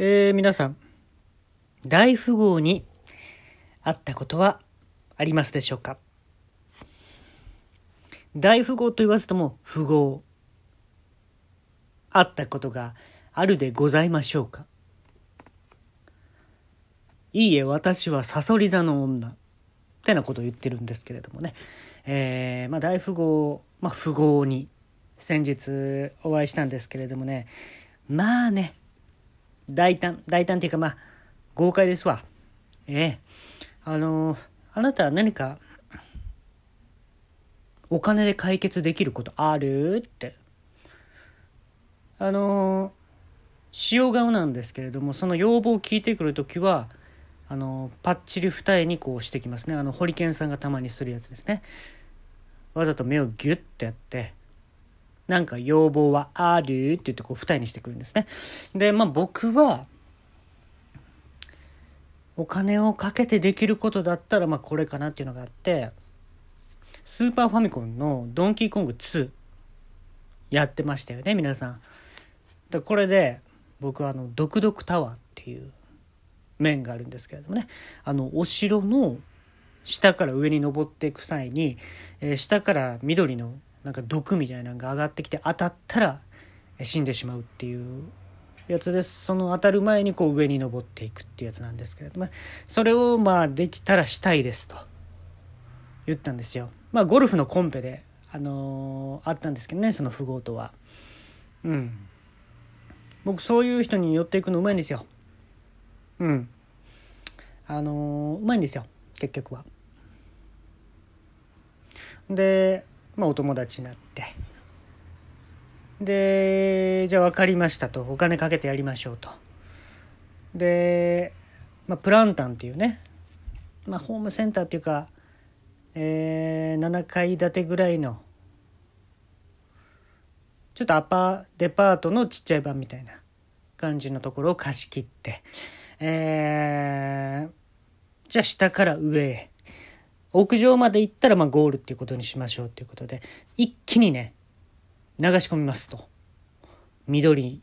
えー、皆さん、大富豪に会ったことはありますでしょうか？大富豪と言わずとも富豪。会ったことがあるでございましょうか？いいえ、私はさそり座の女。ってなことを言ってるんですけれどもね。えー、まあ大富豪、まあ富豪に先日お会いしたんですけれどもね。まあね、大胆大胆っていうかまあ豪快ですわ。ええ。あのあなたは何かお金で解決できることあるって。あの塩顔なんですけれどもその要望を聞いてくる時はあのパッチリ二重にこうしてきますね。あのホリケンさんがたまにするやつですね。わざと目をギュッとやって。なんか要望はあるって言ってこう二重にしてくるんですね。で、まあ僕は、お金をかけてできることだったら、まあこれかなっていうのがあって、スーパーファミコンのドンキーコング2やってましたよね、皆さん。だこれで僕はあの、ドクドクタワーっていう面があるんですけれどもね、あの、お城の下から上に登っていく際に、えー、下から緑のなんか毒みたいなのが上がってきて当たったら死んでしまうっていうやつです。その当たる前にこう上に登っていくっていうやつなんですけれど。もそれをまあできたらしたいですと。言ったんですよ。まあゴルフのコンペであのー、あったんですけどねその富豪とは。うん。僕そういう人に寄っていくのうまいんですよ。うん。あのー、うまいんですよ結局は。でまあ、お友達になって。でじゃあ分かりましたと。お金かけてやりましょうと。で、まあ、プランタンっていうね、まあ、ホームセンターっていうか、えー、7階建てぐらいのちょっとアパデパートのちっちゃい版みたいな感じのところを貸し切って、えー、じゃあ下から上へ。屋上まで行ったらまあゴールっていうことにしましょうっていうことで一気にね流し込みますと。緑。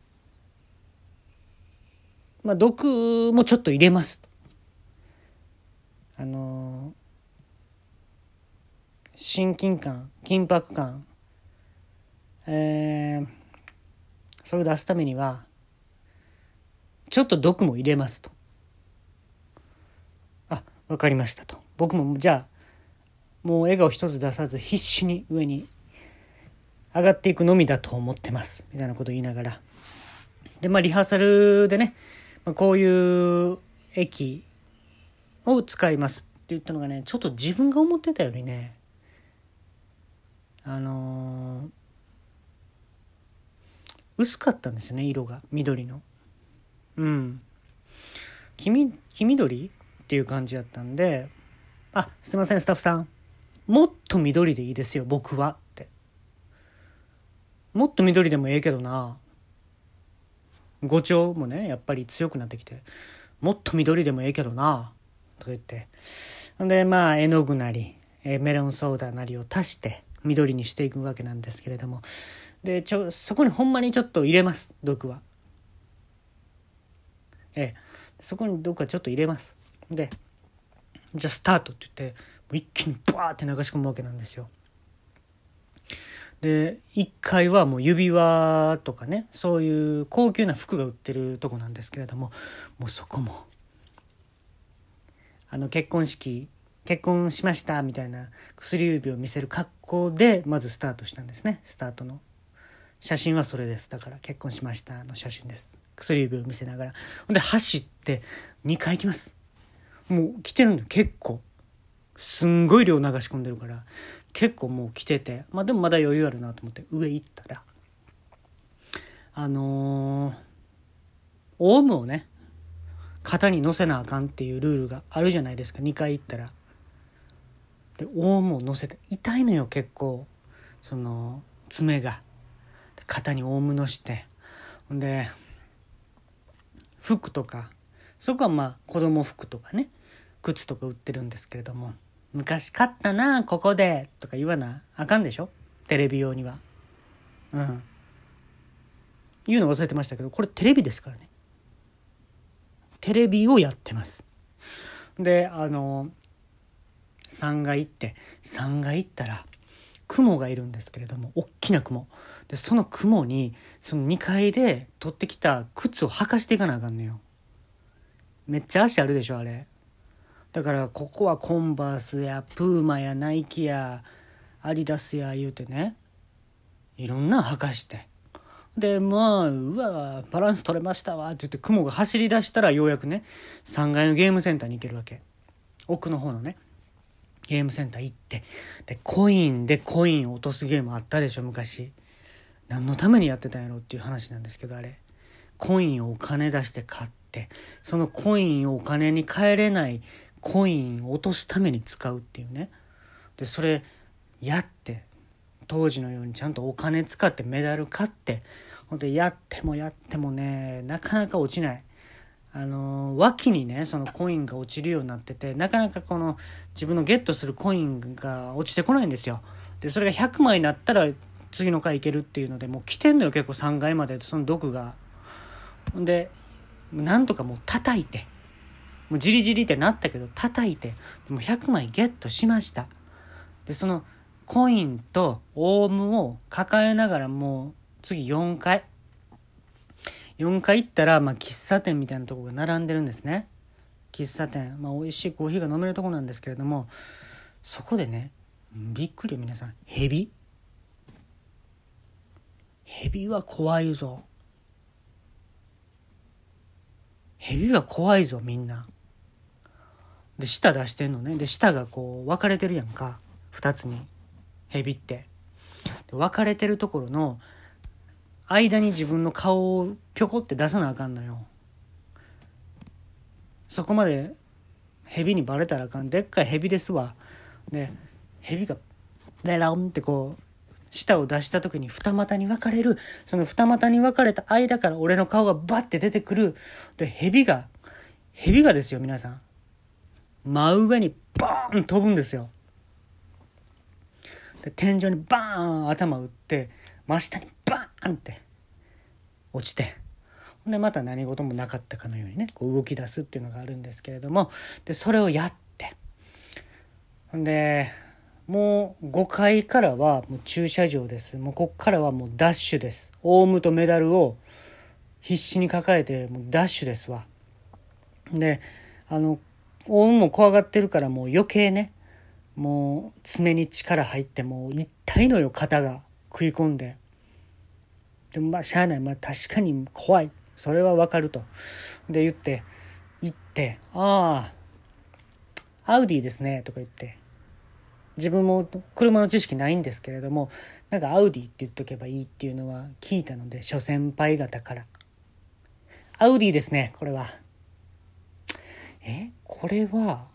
まあ毒もちょっと入れますと。あのー、親近感緊迫感。えー、それを出すためにはちょっと毒も入れますと。あ分かりましたと。僕もじゃあもう笑顔一つ出さず必死に上に上がっていくのみだと思ってます。みたいなこと言いながら。でまあリハーサルでね、まあ、こういう駅を使いますって言ったのがねちょっと自分が思ってたよりねあのー、薄かったんですよね色が。緑の。うん。黄黄緑っていう感じだったんであすいませんスタッフさん。もっと緑でいいですよ僕は。って。もっと緑でもええけどな。語調もねやっぱり強くなってきて。もっと緑でもええけどな。とか言って。でまあ絵の具なりメロンソーダなりを足して緑にしていくわけなんですけれども。でちょそこにほんまにちょっと入れます毒は。ええ。そこに毒はちょっと入れます。でじゃあスタートって言って一気にバーって流し込むわけなんですよ。で1階はもう指輪とかねそういう高級な服が売ってるとこなんですけれどももうそこもあの結婚式結婚しましたみたいな薬指を見せる格好でまずスタートしたんですね。スタートの。写真はそれです。だから結婚しましたの写真です。薬指を見せながら。ほんで走って2回行きます。もう来てるんだ結構。すんごい量流し込んでるから結構もう来ててまあでもまだ余裕あるなと思って上行ったらあのー、オウムをね型に乗せなあかんっていうルールがあるじゃないですか2回行ったら。でオウムを乗せて痛いのよ結構その爪が。肩にオウム乗して。ほんで服とかそこはまあ子供服とかね靴とか売ってるんですけれども。昔買ったなここでとか言わなあかんでしょ？テレビ用には。うん。言うの忘れてましたけどこれテレビですからね。テレビをやってます。であの3階行って3階行ったら雲がいるんですけれども大きな雲。でその雲にその2階で取ってきた靴を履かしていかなあかんのよ。めっちゃ足あるでしょあれ。だからここはコンバースやプーマやナイキやアディダスや言うてね。いろんな履かして。でまあうわバランス取れましたわって言って雲が走り出したらようやくね3階のゲームセンターに行けるわけ。奥の方のねゲームセンター行って。でコインでコインを落とすゲームあったでしょ昔。何のためにやってたんやろっていう話なんですけどあれ。コインをお金出して買って。そのコインをお金に換えれないコイン落とすために使うっていうね。でそれやって当時のようにちゃんとお金使ってメダル買ってほんでやってもやってもねなかなか落ちない。あの脇にねそのコインが落ちるようになっててなかなかこの自分のゲットするコインが落ちてこないんですよ。でそれが100枚になったら次の回いけるっていうのでもう来てんのよ結構3階までその毒が。ほんでなんとかもう叩いて。もうじりじりってなったけど叩いてもう100枚ゲットしました。でそのコインとオウムを抱えながらもう次4階4階行ったら、まあ、喫茶店みたいなとこが並んでるんですね。喫茶店、まあ、美味しいコーヒーが飲めるとこなんですけれどもそこでねびっくり皆さん。ヘビヘビは怖いぞ。ヘビは怖いぞみんな。で舌出してんのね。で舌がこう分かれてるやんか。2つに。ヘビって。で分かれてるところの間に自分の顔をぴょこって出さなあかんのよ。そこまでヘビにバレたらあかん。でっかいヘビですわ。でヘビがレランってこう舌を出した時に二股に分かれる。その二股に分かれた間から俺の顔がバッて出てくる。でヘビがヘビがですよ皆さん。真上にバーン飛ぶんですよ。で天井にバーン頭打って真下にバーンって落ちて。ほんでまた何事もなかったかのようにねこう動き出すっていうのがあるんですけれどもでそれをやって。ほんでもう5階からはもう駐車場です。もうこっからはもうダッシュです。オウムとメダルを必死に抱えてもうダッシュですわ。であのオウも怖がってるからもう余計ねもう爪に力入ってもう痛いのよ肩が食い込んで。でもまあしゃあない。まあ確かに怖い。それはわかると。で言って行って「ああアウディですね」とか言って。自分も車の知識ないんですけれどもなんかアウディって言っとけばいいっていうのは聞いたので諸先輩方から「アウディですねこれは」えこれは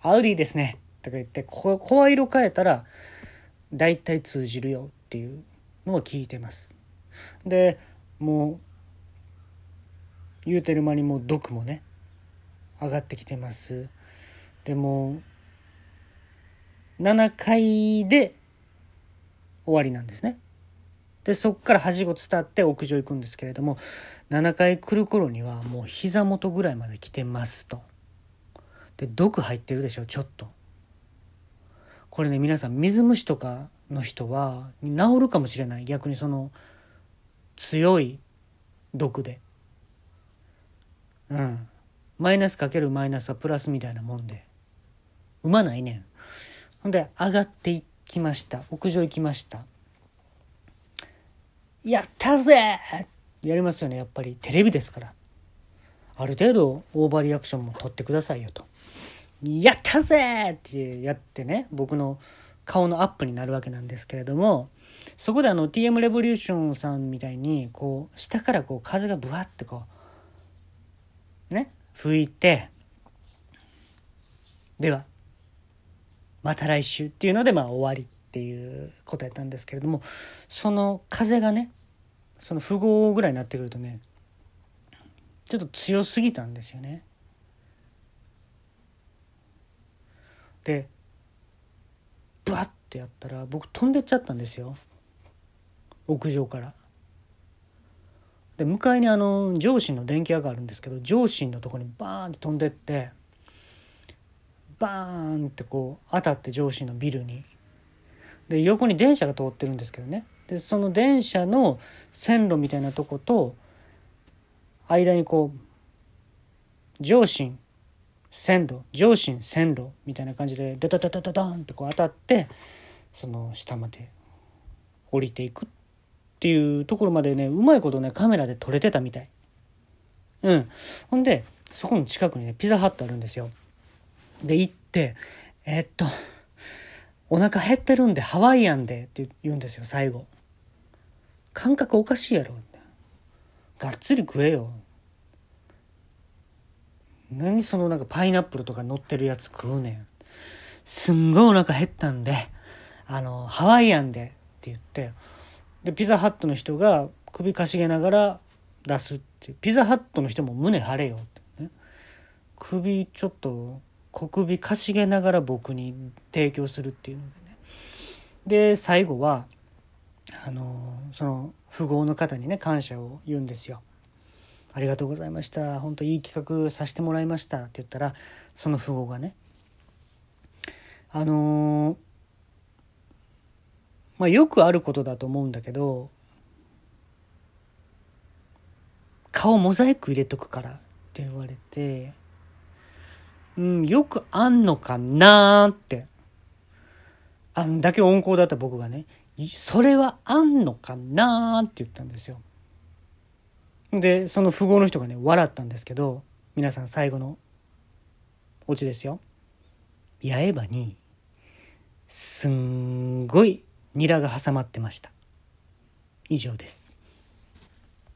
アウディですねとか言って声色変えたら大体通じるよっていうのを聞いてます。でもう言うてる間にもう毒もね上がってきてます。でも7階で終わりなんですね。でそこからはしご伝って屋上行くんですけれども7階来る頃にはもう膝元ぐらいまで来てますと。で毒入ってるでしょちょっと。これね皆さん水虫とかの人は治るかもしれない。逆にその強い毒で。うん。マイナスかけるマイナスはプラスみたいなもんで。うまないねん。ほんで上がっていきました。屋上行きました。やったぜやりますよねやっぱり。テレビですから。ある程度オーバーリアクションも取ってくださいよと。やったぜってやってね僕の顔のアップになるわけなんですけれどもそこであの TM レボリューションさんみたいにこう下からこう風がブワッてこうね吹いてではまた来週っていうのでまあ終わりっていうことやったんですけれどもその風がねその符号ぐらいになってくるとねちょっと強すぎたんですよね。でブワッてやったら僕飛んでっちゃったんですよ屋上から。で向かいにあの上信の電気屋があるんですけど上信のとこにバーンって飛んでってバーンってこう当たって上信のビルにで横に電車が通ってるんですけどね。でその電車の線路みたいなとこと間にこう上信線路上信線路みたいな感じでダダダダダダンってこう当たってその下まで降りていくっていうところまでねうまいことねカメラで撮れてたみたい。うん。ほんでそこの近くにねピザハットあるんですよ。で行ってえー、っとお腹減ってるんでハワイアンでって言うんですよ最後。感覚おかしいやろ。がっつり食えよ。何そのなんかパイナップルとか乗ってるやつ食うねん。すんごいお腹減ったんであのハワイアンでって言って。でピザハットの人が首かしげながら出すって。ピザハットの人も胸張れよって首ちょっと小首かしげながら僕に提供するっていうのでねで最後はあのその富豪の方にね感謝を言うんですよ。ありがとうございました本当いい企画させてもらいましたって言ったらその富豪がねあの、まあよくあることだと思うんだけど顔モザイク入れとくからって言われてうんよくあんのかなーって。あんだけ温厚だった僕がねそれはあんのかなーって言ったんですよ。でその富豪の人がね笑ったんですけど皆さん最後のオチですよ。八重歯にすんごいニラが挟まってました。以上です。